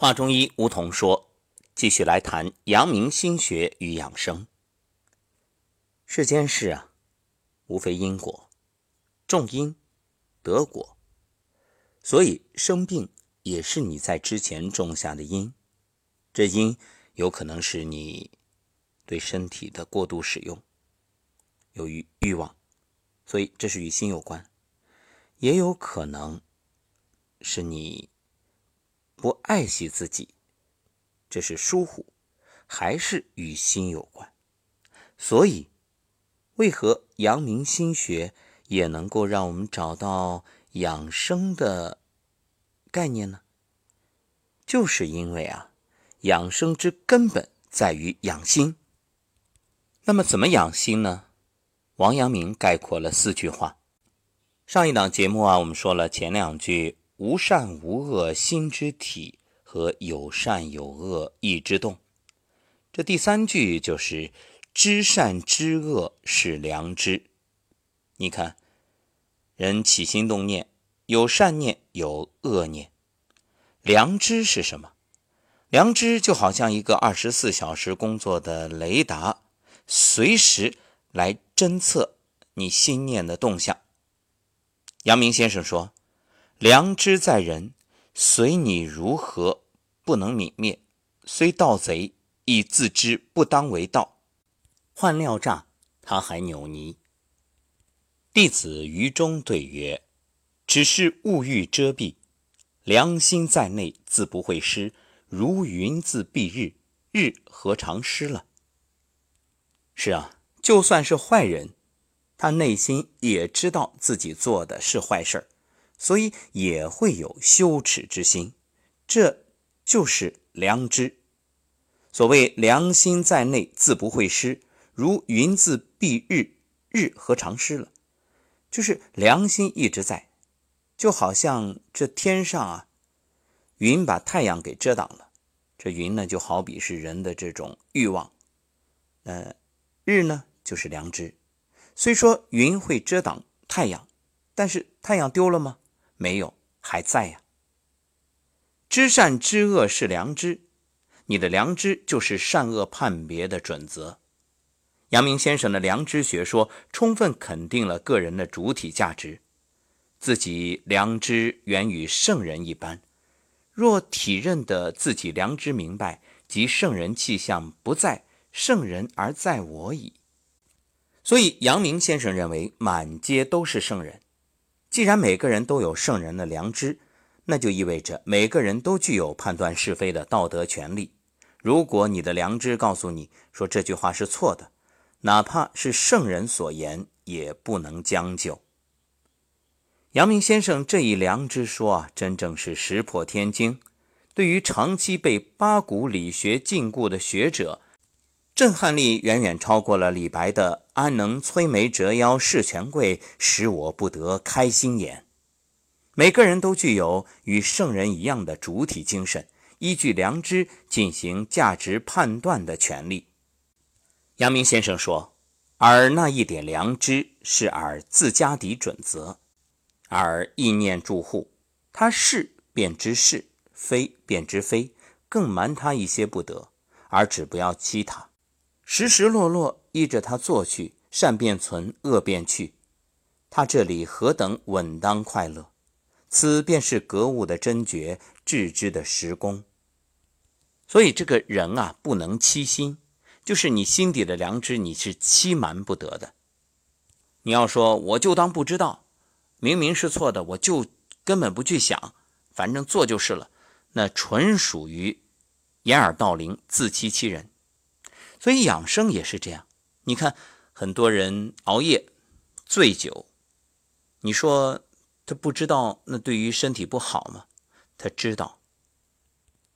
华中医吴桐说：“继续来谈阳明心学与养生。世间事啊，无非因果，种因得果，所以生病也是你在之前种下的因。这因有可能是你对身体的过度使用，由于欲望，所以这是与心有关；也有可能是你。”不爱惜自己，这是疏忽，还是与心有关？所以，为何阳明心学也能够让我们找到养生的概念呢？就是因为啊，养生之根本在于养心。那么，怎么养心呢？王阳明概括了四句话。上一档节目啊，我们说了前两句。无善无恶心之体和有善有恶意之动，这第三句就是知善知恶是良知。你看，人起心动念，有善念有恶念，良知是什么？良知就好像一个二十四小时工作的雷达，随时来侦测你心念的动向。阳明先生说。良知在人，随你如何，不能泯灭；虽盗贼，亦自知不当为盗。换料诈，他还扭捏。弟子于中对曰：“只是物欲遮蔽，良心在内，自不会失。如云自蔽日，日何尝失了？”是啊，就算是坏人，他内心也知道自己做的是坏事儿。所以也会有羞耻之心，这就是良知。所谓良心在内，自不会失。如云自蔽日，日何尝失了？就是良心一直在，就好像这天上啊，云把太阳给遮挡了。这云呢，就好比是人的这种欲望。呃，日呢，就是良知。虽说云会遮挡太阳，但是太阳丢了吗？没有，还在呀。知善知恶是良知，你的良知就是善恶判别的准则。阳明先生的良知学说，充分肯定了个人的主体价值，自己良知原与圣人一般。若体认的自己良知明白，即圣人气象不在圣人而在我矣。所以，阳明先生认为，满街都是圣人。既然每个人都有圣人的良知，那就意味着每个人都具有判断是非的道德权利。如果你的良知告诉你说这句话是错的，哪怕是圣人所言，也不能将就。阳明先生这一良知说啊，真正是石破天惊，对于长期被八股理学禁锢的学者。震撼力远远超过了李白的“安能摧眉折腰事权贵，使我不得开心颜”。每个人都具有与圣人一样的主体精神，依据良知进行价值判断的权利。阳明先生说：“而那一点良知是尔自家底准则，而意念住户，他是便知是，非便知非，更瞒他一些不得，而只不要欺他。”时时落落依着他做去，善便存，恶便去，他这里何等稳当快乐？此便是格物的真诀，致知的实功。所以这个人啊，不能欺心，就是你心底的良知，你是欺瞒不得的。你要说我就当不知道，明明是错的，我就根本不去想，反正做就是了，那纯属于掩耳盗铃，自欺欺人。所以养生也是这样，你看很多人熬夜、醉酒，你说他不知道那对于身体不好吗？他知道，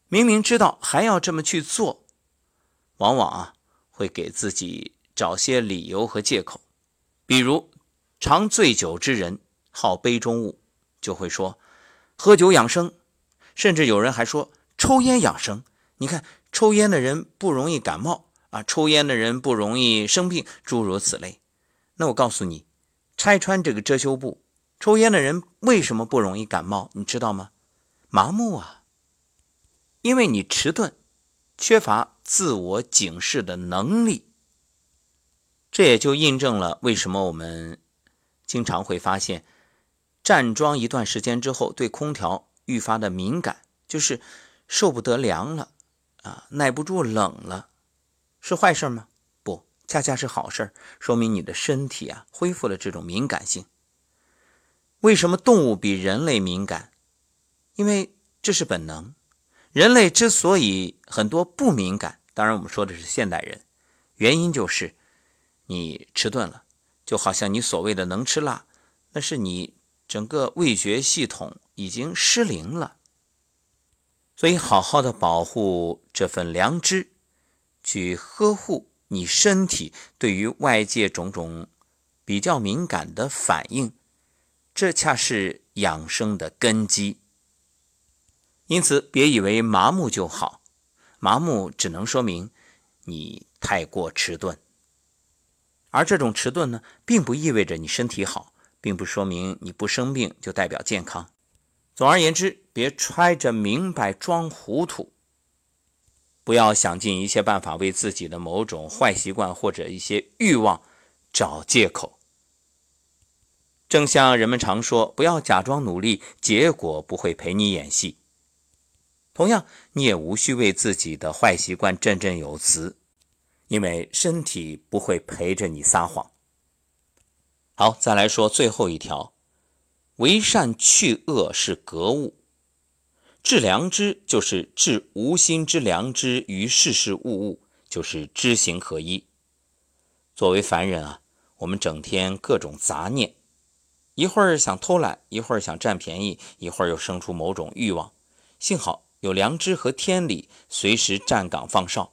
明明知道还要这么去做，往往啊会给自己找些理由和借口，比如常醉酒之人好杯中物，就会说喝酒养生，甚至有人还说抽烟养生。你看抽烟的人不容易感冒。啊，抽烟的人不容易生病，诸如此类。那我告诉你，拆穿这个遮羞布，抽烟的人为什么不容易感冒？你知道吗？麻木啊。因为你迟钝，缺乏自我警示的能力。这也就印证了为什么我们经常会发现，站桩一段时间之后，对空调愈发的敏感，就是受不得凉了啊，耐不住冷了，是坏事吗？不，恰恰是好事说明你的身体啊恢复了这种敏感性。为什么动物比人类敏感？因为这是本能。人类之所以很多不敏感，当然我们说的是现代人，原因就是。你迟钝了，就好像你所谓的能吃辣，那是你整个味觉系统已经失灵了。所以，好好的保护这份良知，去呵护你身体对于外界种种比较敏感的反应，这恰是养生的根基。因此，别以为麻木就好，麻木只能说明你太过迟钝。而这种迟钝呢，并不意味着你身体好，并不说明你不生病就代表健康。总而言之，别揣着明白装糊涂，不要想尽一切办法为自己的某种坏习惯或者一些欲望找借口。正像人们常说，不要假装努力，结果不会陪你演戏。同样，你也无需为自己的坏习惯振振有词。因为身体不会陪着你撒谎。好，再来说最后一条，为善去恶是格物，致良知就是致无心之良知于事事物物，就是知行合一。作为凡人啊，我们整天各种杂念，一会儿想偷懒，一会儿想占便宜，一会儿又生出某种欲望。幸好有良知和天理，随时站岗放哨。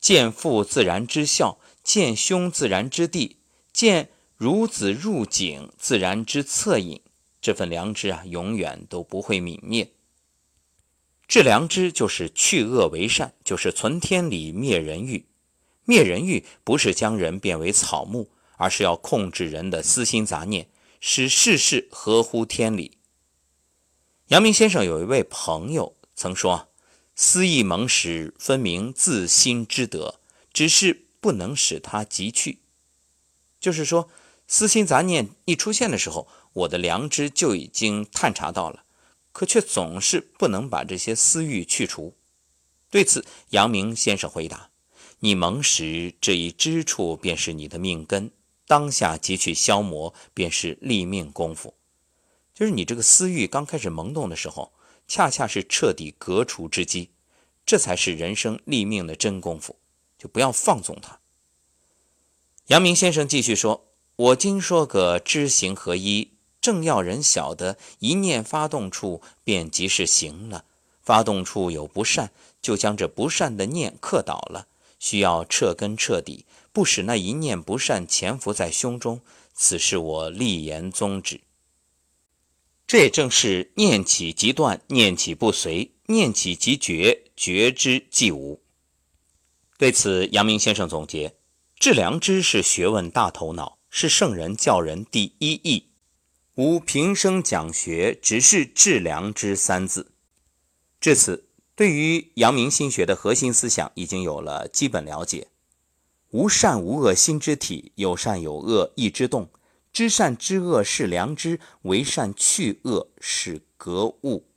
见父自然知孝，见兄自然知弟，见孺子入井自然知恻隐。这份良知啊，永远都不会泯灭。治良知就是去恶为善，就是存天理，灭人欲。灭人欲不是将人变为草木，而是要控制人的私心杂念，使事事合乎天理。阳明先生有一位朋友曾说。私意蒙时，分明自心之德，只是不能使它即去。就是说，私心杂念一出现的时候，我的良知就已经探查到了，可却总是不能把这些私欲去除。对此，阳明先生回答：“你蒙时这一知处，便是你的命根，当下即去消磨，便是立命功夫。就是你这个私欲刚开始萌动的时候。”恰恰是彻底革除之机，这才是人生立命的真功夫，就不要放纵它。阳明先生继续说：“我今说个知行合一，正要人晓得，一念发动处便即是行了。发动处有不善，就将这不善的念克倒了，需要彻根彻底，不使那一念不善潜伏在胸中。此是我立言宗旨。”这也正是念起即断，念起不随，念起即觉，觉之即无。对此，阳明先生总结：致良知是学问大头脑，是圣人教人第一义。吾平生讲学，只是致良知三字。至此，对于阳明心学的核心思想已经有了基本了解。无善无恶心之体，有善有恶意之动。知善知恶是良知，为善去恶是格物。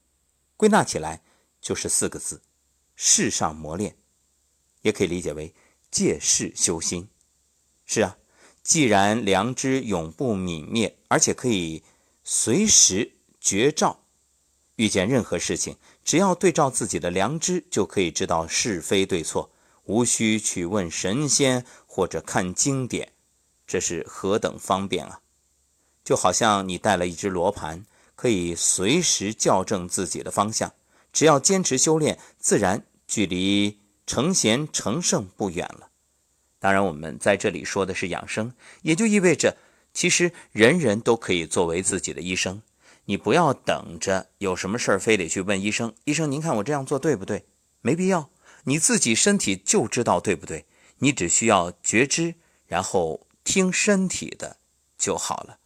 归纳起来就是四个字：世上磨练。也可以理解为借势修心。是啊，既然良知永不泯灭，而且可以随时觉照，遇见任何事情，只要对照自己的良知，就可以知道是非对错，无需去问神仙或者看经典。这是何等方便啊！就好像你带了一只罗盘，可以随时校正自己的方向。只要坚持修炼，自然距离成贤成圣不远了。当然，我们在这里说的是养生，也就意味着，其实人人都可以作为自己的医生。你不要等着有什么事儿非得去问医生。医生，您看我这样做对不对？没必要，你自己身体就知道对不对。你只需要觉知，然后。听身体的就好了。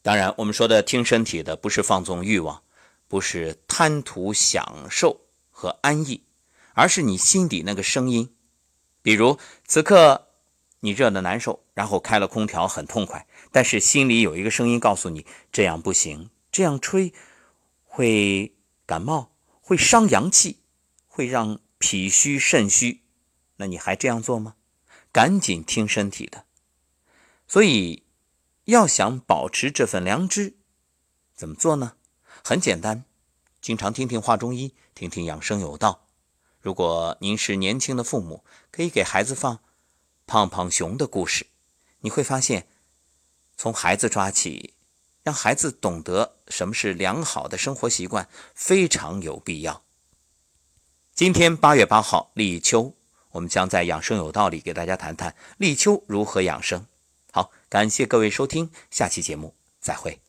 当然，我们说的听身体的，不是放纵欲望，不是贪图享受和安逸，而是你心底那个声音。比如此刻你热的难受，然后开了空调很痛快，但是心里有一个声音告诉你这样不行，这样吹会感冒，会伤阳气，会让脾虚肾虚。那你还这样做吗？赶紧听身体的。所以要想保持这份良知，怎么做呢？很简单，经常听听话中医，听听养生有道。如果您是年轻的父母，可以给孩子放胖胖熊的故事，你会发现，从孩子抓起，让孩子懂得什么是良好的生活习惯，非常有必要。今天八月八号，立秋。我们将在《养生有道》里给大家谈谈立秋如何养生。好，感谢各位收听，下期节目再会。